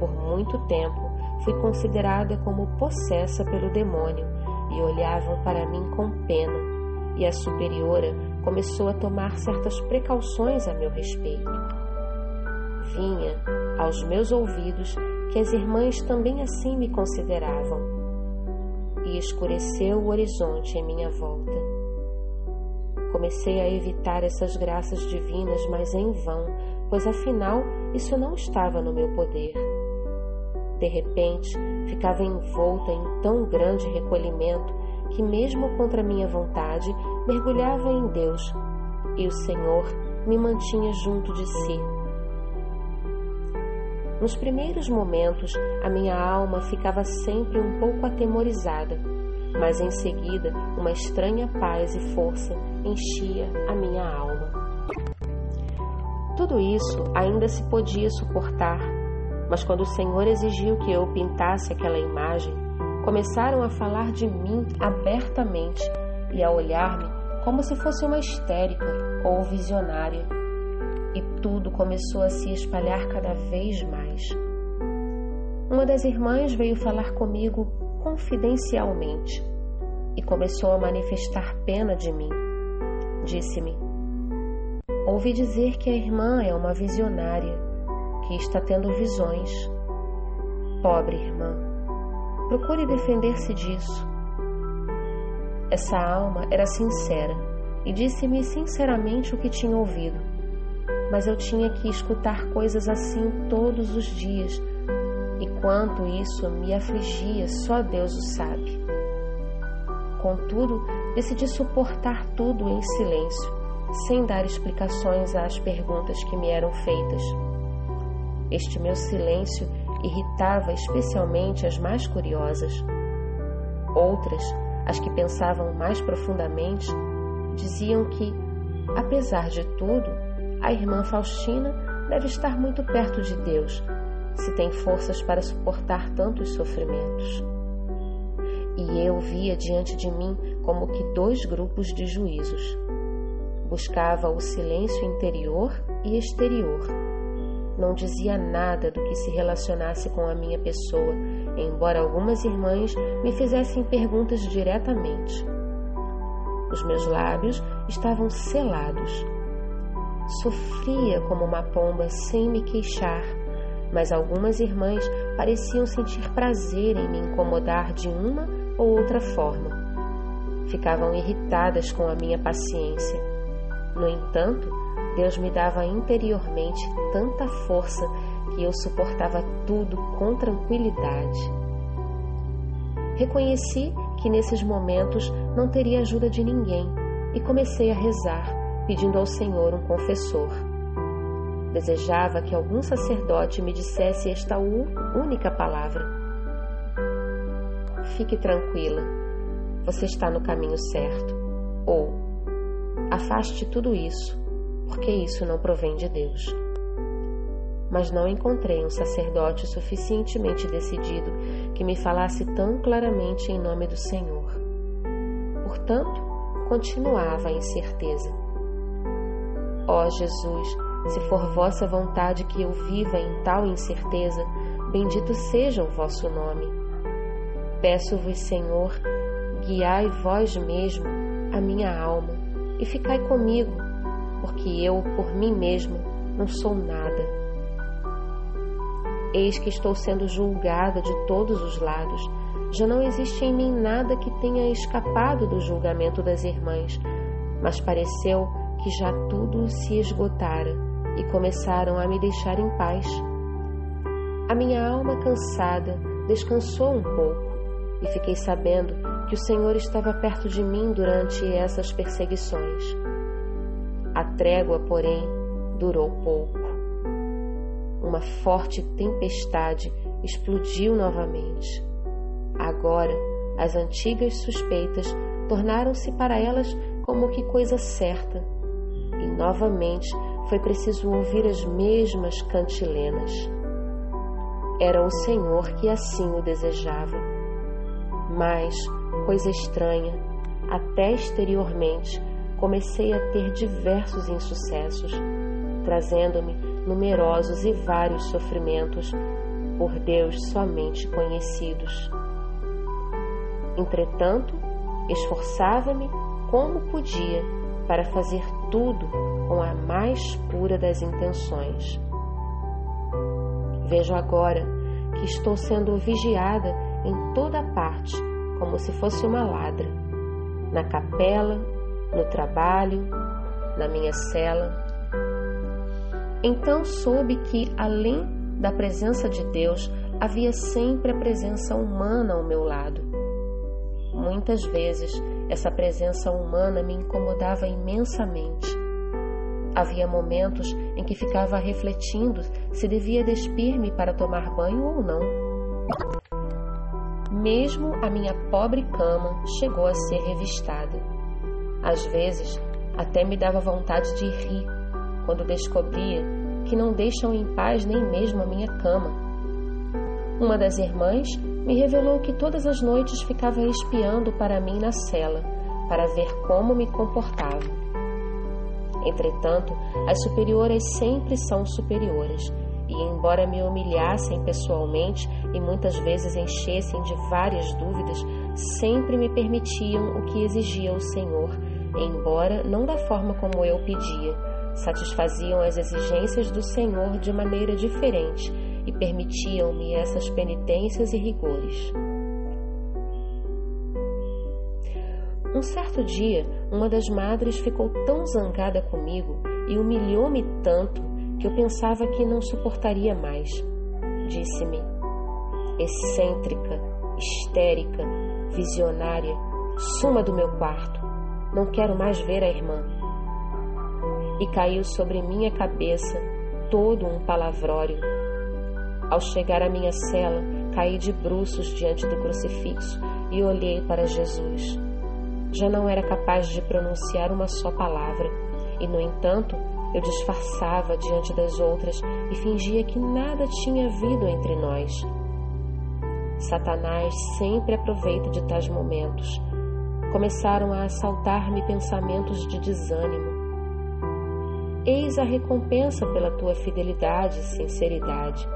Por muito tempo fui considerada como possessa pelo demônio e olhavam para mim com pena, e a superiora começou a tomar certas precauções a meu respeito. Vinha aos meus ouvidos que as irmãs também assim me consideravam, e escureceu o horizonte em minha volta. Comecei a evitar essas graças divinas, mas em vão, pois afinal isso não estava no meu poder. De repente, ficava envolta em tão grande recolhimento que, mesmo contra minha vontade, mergulhava em Deus e o Senhor me mantinha junto de si. Nos primeiros momentos, a minha alma ficava sempre um pouco atemorizada, mas em seguida uma estranha paz e força enchia a minha alma. Tudo isso ainda se podia suportar mas quando o Senhor exigiu que eu pintasse aquela imagem, começaram a falar de mim abertamente e a olhar-me como se fosse uma histérica ou visionária. E tudo começou a se espalhar cada vez mais. Uma das irmãs veio falar comigo confidencialmente e começou a manifestar pena de mim. Disse-me: Ouvi dizer que a irmã é uma visionária que está tendo visões. Pobre irmã, procure defender-se disso. Essa alma era sincera e disse-me sinceramente o que tinha ouvido, mas eu tinha que escutar coisas assim todos os dias, e quanto isso me afligia, só Deus o sabe. Contudo, decidi suportar tudo em silêncio, sem dar explicações às perguntas que me eram feitas. Este meu silêncio irritava especialmente as mais curiosas. Outras, as que pensavam mais profundamente, diziam que, apesar de tudo, a irmã Faustina deve estar muito perto de Deus, se tem forças para suportar tantos sofrimentos. E eu via diante de mim como que dois grupos de juízos. Buscava o silêncio interior e exterior não dizia nada do que se relacionasse com a minha pessoa, embora algumas irmãs me fizessem perguntas diretamente. Os meus lábios estavam selados. Sofria como uma pomba sem me queixar, mas algumas irmãs pareciam sentir prazer em me incomodar de uma ou outra forma. Ficavam irritadas com a minha paciência. No entanto, Deus me dava interiormente tanta força que eu suportava tudo com tranquilidade. Reconheci que nesses momentos não teria ajuda de ninguém e comecei a rezar, pedindo ao Senhor um confessor. Desejava que algum sacerdote me dissesse esta única palavra: Fique tranquila, você está no caminho certo. Ou afaste tudo isso porque isso não provém de Deus. Mas não encontrei um sacerdote suficientemente decidido que me falasse tão claramente em nome do Senhor. Portanto, continuava a incerteza. Ó oh, Jesus, se for vossa vontade que eu viva em tal incerteza, bendito seja o vosso nome. Peço-vos, Senhor, guiai vós mesmo a minha alma e ficai comigo porque eu, por mim mesmo, não sou nada. Eis que estou sendo julgada de todos os lados. Já não existe em mim nada que tenha escapado do julgamento das irmãs, mas pareceu que já tudo se esgotara e começaram a me deixar em paz. A minha alma cansada descansou um pouco e fiquei sabendo que o Senhor estava perto de mim durante essas perseguições. A trégua, porém, durou pouco. Uma forte tempestade explodiu novamente. Agora, as antigas suspeitas tornaram-se para elas como que coisa certa, e novamente foi preciso ouvir as mesmas cantilenas. Era o Senhor que assim o desejava. Mas, coisa estranha, até exteriormente, comecei a ter diversos insucessos, trazendo-me numerosos e vários sofrimentos, por Deus somente conhecidos. Entretanto, esforçava-me como podia para fazer tudo com a mais pura das intenções. Vejo agora que estou sendo vigiada em toda parte, como se fosse uma ladra, na capela, no trabalho, na minha cela. Então soube que, além da presença de Deus, havia sempre a presença humana ao meu lado. Muitas vezes essa presença humana me incomodava imensamente. Havia momentos em que ficava refletindo se devia despir-me para tomar banho ou não. Mesmo a minha pobre cama chegou a ser revistada. Às vezes, até me dava vontade de rir quando descobria que não deixam em paz nem mesmo a minha cama. Uma das irmãs me revelou que todas as noites ficava espiando para mim na cela, para ver como me comportava. Entretanto, as superiores sempre são superiores, e embora me humilhassem pessoalmente e muitas vezes enchessem de várias dúvidas, sempre me permitiam o que exigia o Senhor, embora não da forma como eu pedia, satisfaziam as exigências do Senhor de maneira diferente e permitiam-me essas penitências e rigores. Um certo dia, uma das madres ficou tão zangada comigo e humilhou-me tanto que eu pensava que não suportaria mais. Disse-me: excêntrica, histérica, visionária, suma do meu quarto. Não quero mais ver a irmã. E caiu sobre minha cabeça todo um palavrório ao chegar à minha cela, caí de bruços diante do crucifixo e olhei para Jesus. Já não era capaz de pronunciar uma só palavra, e, no entanto, eu disfarçava diante das outras e fingia que nada tinha havido entre nós. Satanás sempre aproveita de tais momentos. Começaram a assaltar-me pensamentos de desânimo. Eis a recompensa pela tua fidelidade e sinceridade.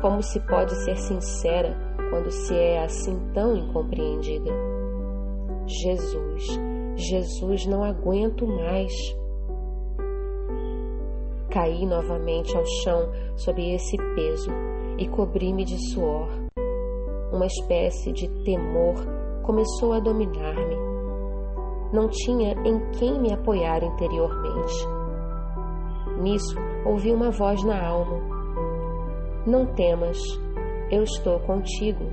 Como se pode ser sincera quando se é assim tão incompreendida? Jesus, Jesus, não aguento mais. Caí novamente ao chão sob esse peso e cobri-me de suor. Uma espécie de temor começou a dominar-me. Não tinha em quem me apoiar interiormente. Nisso ouvi uma voz na alma não temas, eu estou contigo.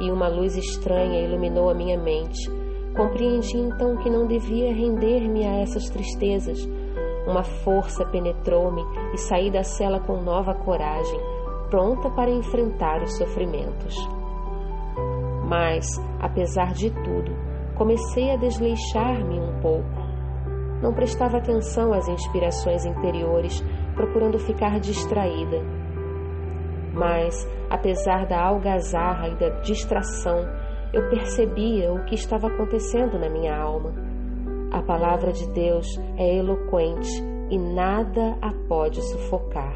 E uma luz estranha iluminou a minha mente. Compreendi então que não devia render-me a essas tristezas. Uma força penetrou-me e saí da cela com nova coragem, pronta para enfrentar os sofrimentos. Mas, apesar de tudo, comecei a desleixar-me um pouco. Não prestava atenção às inspirações interiores, procurando ficar distraída mas, apesar da algazarra e da distração, eu percebia o que estava acontecendo na minha alma. A palavra de Deus é eloquente e nada a pode sufocar.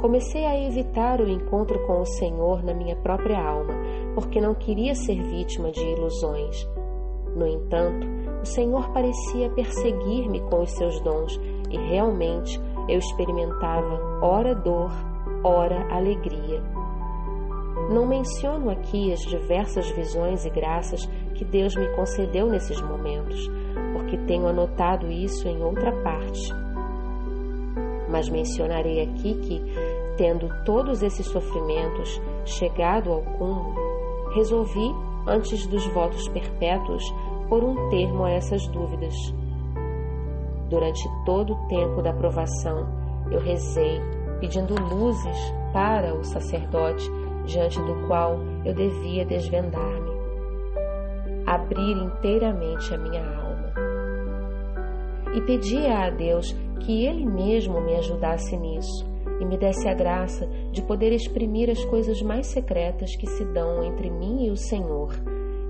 Comecei a evitar o encontro com o Senhor na minha própria alma, porque não queria ser vítima de ilusões. No entanto, o Senhor parecia perseguir-me com os seus dons e realmente eu experimentava ora dor, ora alegria. Não menciono aqui as diversas visões e graças que Deus me concedeu nesses momentos, porque tenho anotado isso em outra parte. Mas mencionarei aqui que, tendo todos esses sofrimentos chegado ao cúmulo, resolvi, antes dos votos perpétuos, pôr um termo a essas dúvidas. Durante todo o tempo da provação, eu rezei pedindo luzes para o sacerdote diante do qual eu devia desvendar-me, abrir inteiramente a minha alma. E pedia a Deus que Ele mesmo me ajudasse nisso e me desse a graça de poder exprimir as coisas mais secretas que se dão entre mim e o Senhor,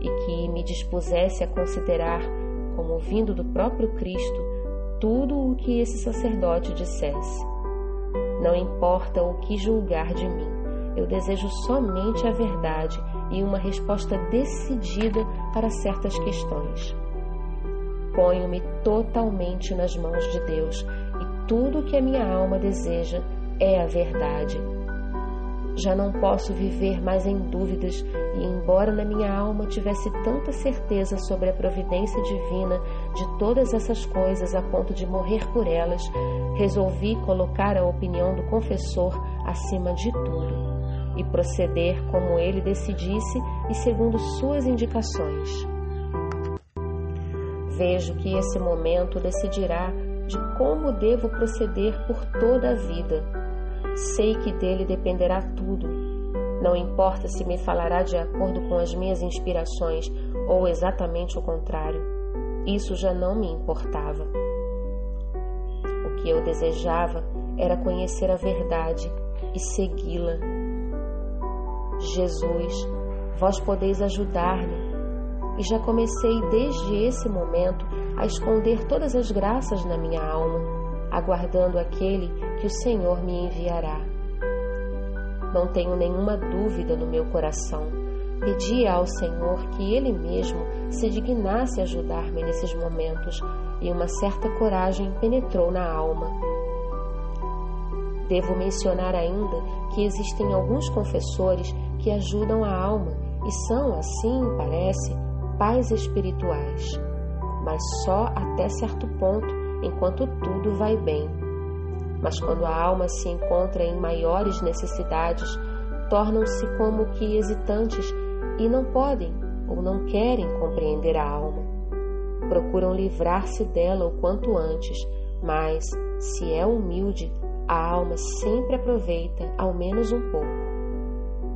e que me dispusesse a considerar, como vindo do próprio Cristo, tudo o que esse sacerdote dissesse. Não importa o que julgar de mim, eu desejo somente a verdade e uma resposta decidida para certas questões. Ponho-me totalmente nas mãos de Deus e tudo o que a minha alma deseja é a verdade. Já não posso viver mais em dúvidas, e embora na minha alma tivesse tanta certeza sobre a providência divina de todas essas coisas a ponto de morrer por elas, resolvi colocar a opinião do confessor acima de tudo e proceder como ele decidisse e segundo suas indicações. Vejo que esse momento decidirá de como devo proceder por toda a vida Sei que dele dependerá tudo. Não importa se me falará de acordo com as minhas inspirações ou exatamente o contrário. Isso já não me importava. O que eu desejava era conhecer a verdade e segui-la. Jesus, vós podeis ajudar-me. E já comecei desde esse momento a esconder todas as graças na minha alma aguardando aquele que o Senhor me enviará. Não tenho nenhuma dúvida no meu coração. Pedi ao Senhor que Ele mesmo se dignasse ajudar-me nesses momentos, e uma certa coragem penetrou na alma. Devo mencionar ainda que existem alguns confessores que ajudam a alma e são, assim parece, pais espirituais, mas só até certo ponto enquanto tudo vai bem. Mas quando a alma se encontra em maiores necessidades, tornam-se como que hesitantes e não podem ou não querem compreender a alma. Procuram livrar-se dela o quanto antes, mas, se é humilde, a alma sempre aproveita ao menos um pouco.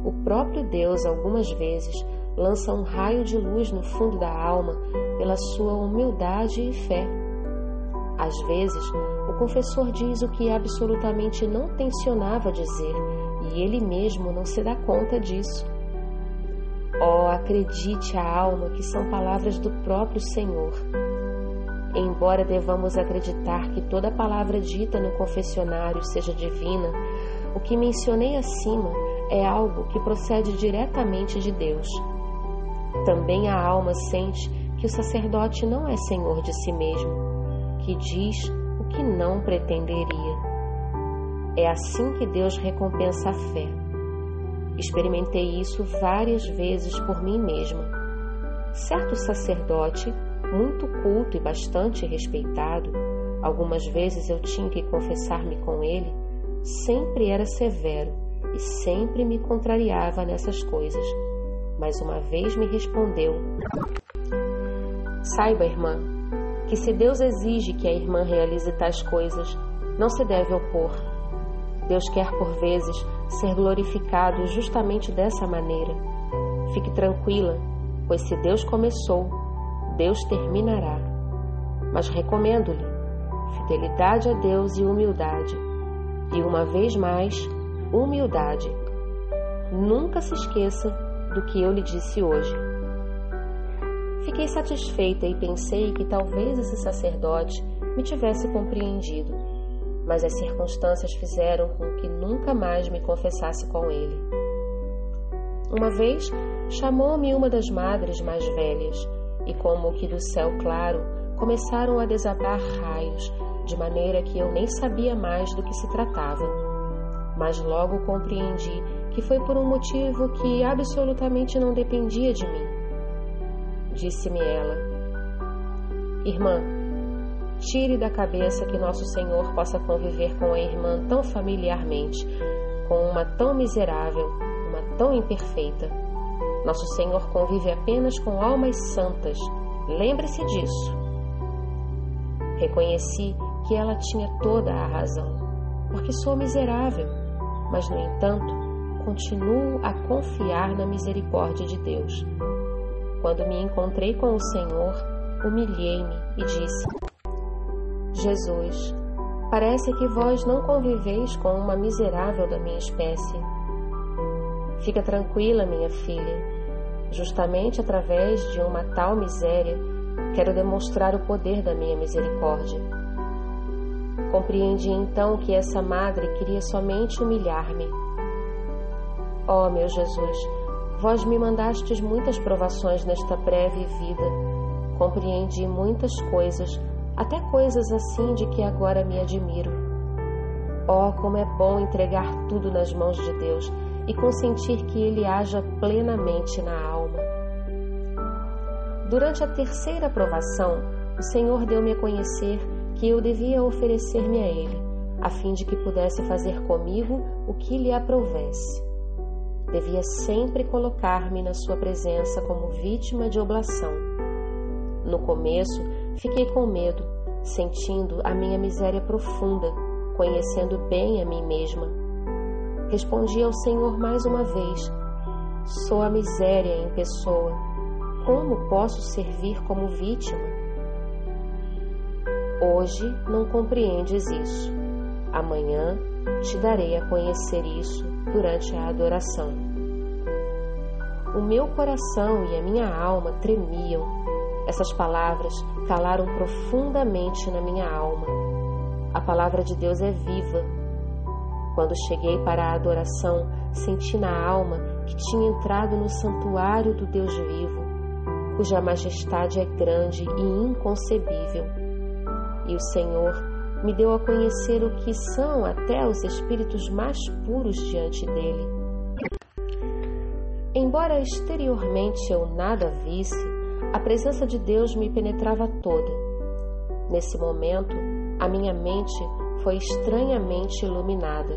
O próprio Deus, algumas vezes, lança um raio de luz no fundo da alma pela sua humildade e fé às vezes, o confessor diz o que absolutamente não tensionava dizer e ele mesmo não se dá conta disso. Oh, acredite a alma que são palavras do próprio Senhor. Embora devamos acreditar que toda palavra dita no confessionário seja divina, o que mencionei acima é algo que procede diretamente de Deus. Também a alma sente que o sacerdote não é senhor de si mesmo que diz que não pretenderia. É assim que Deus recompensa a fé. Experimentei isso várias vezes por mim mesma. Certo sacerdote, muito culto e bastante respeitado, algumas vezes eu tinha que confessar-me com ele, sempre era severo e sempre me contrariava nessas coisas. Mas uma vez me respondeu: Saiba, irmã, que se Deus exige que a irmã realize tais coisas, não se deve opor. Deus quer por vezes ser glorificado justamente dessa maneira. Fique tranquila, pois se Deus começou, Deus terminará. Mas recomendo-lhe fidelidade a Deus e humildade. E uma vez mais, humildade. Nunca se esqueça do que eu lhe disse hoje. Fiquei satisfeita e pensei que talvez esse sacerdote me tivesse compreendido, mas as circunstâncias fizeram com que nunca mais me confessasse com ele. Uma vez chamou-me uma das madres mais velhas e, como que do céu claro, começaram a desabar raios, de maneira que eu nem sabia mais do que se tratava. Mas logo compreendi que foi por um motivo que absolutamente não dependia de mim disse-me ela. Irmã, tire da cabeça que nosso Senhor possa conviver com a irmã tão familiarmente, com uma tão miserável, uma tão imperfeita. Nosso Senhor convive apenas com almas santas. Lembre-se disso. Reconheci que ela tinha toda a razão, porque sou miserável, mas, no entanto, continuo a confiar na misericórdia de Deus. Quando me encontrei com o Senhor, humilhei-me e disse: Jesus, parece que vós não conviveis com uma miserável da minha espécie. Fica tranquila, minha filha. Justamente através de uma tal miséria, quero demonstrar o poder da minha misericórdia. Compreendi então que essa madre queria somente humilhar-me. Oh, meu Jesus, vós me mandastes muitas provações nesta breve vida. Compreendi muitas coisas, até coisas assim de que agora me admiro. Oh, como é bom entregar tudo nas mãos de Deus e consentir que Ele haja plenamente na alma. Durante a terceira provação, o Senhor deu-me a conhecer que eu devia oferecer-me a Ele, a fim de que pudesse fazer comigo o que lhe aprovesse. Devia sempre colocar-me na Sua presença como vítima de oblação. No começo, fiquei com medo, sentindo a minha miséria profunda, conhecendo bem a mim mesma. Respondi ao Senhor mais uma vez: Sou a miséria em pessoa. Como posso servir como vítima? Hoje não compreendes isso. Amanhã te darei a conhecer isso durante a adoração. O meu coração e a minha alma tremiam. Essas palavras calaram profundamente na minha alma. A palavra de Deus é viva. Quando cheguei para a adoração, senti na alma que tinha entrado no santuário do Deus vivo, cuja majestade é grande e inconcebível e o Senhor me deu a conhecer o que são até os espíritos mais puros diante dele. Embora exteriormente eu nada visse, a presença de Deus me penetrava toda. Nesse momento, a minha mente foi estranhamente iluminada.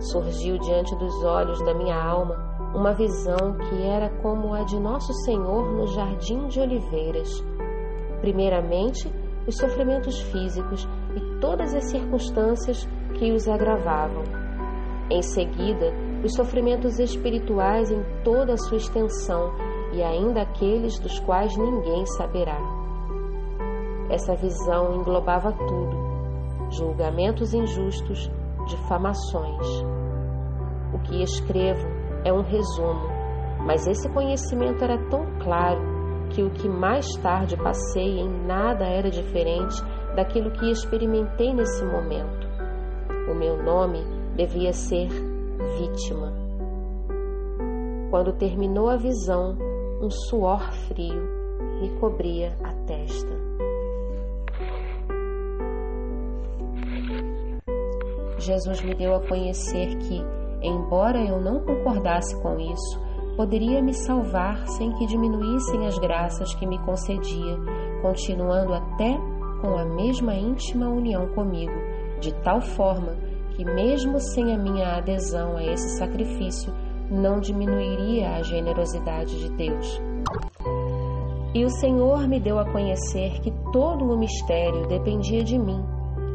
Surgiu diante dos olhos da minha alma uma visão que era como a de Nosso Senhor no jardim de oliveiras. Primeiramente, os sofrimentos físicos e todas as circunstâncias que os agravavam. Em seguida, os sofrimentos espirituais em toda a sua extensão e ainda aqueles dos quais ninguém saberá. Essa visão englobava tudo: julgamentos injustos, difamações. O que escrevo é um resumo, mas esse conhecimento era tão claro que o que mais tarde passei em nada era diferente daquilo que experimentei nesse momento. O meu nome devia ser vítima. Quando terminou a visão, um suor frio me cobria a testa. Jesus me deu a conhecer que, embora eu não concordasse com isso, poderia me salvar sem que diminuíssem as graças que me concedia, continuando até com a mesma íntima união comigo, de tal forma que, mesmo sem a minha adesão a esse sacrifício, não diminuiria a generosidade de Deus. E o Senhor me deu a conhecer que todo o mistério dependia de mim,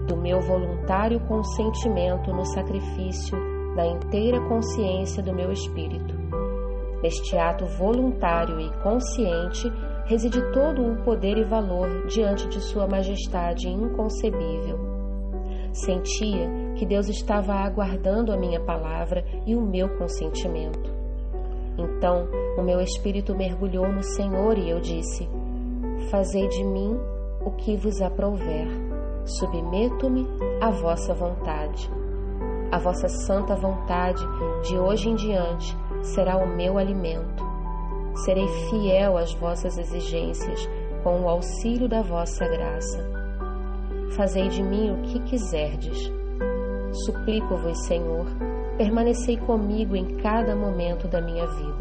do meu voluntário consentimento no sacrifício da inteira consciência do meu espírito. Neste ato voluntário e consciente reside todo o poder e valor diante de Sua Majestade inconcebível. Sentia que Deus estava aguardando a minha palavra e o meu consentimento. Então o meu espírito mergulhou no Senhor e eu disse: Fazei de mim o que vos aprouver, submeto-me à vossa vontade. A vossa santa vontade, de hoje em diante, será o meu alimento. Serei fiel às vossas exigências, com o auxílio da vossa graça. Fazei de mim o que quiserdes. Suplico-vos, Senhor, permanecei comigo em cada momento da minha vida.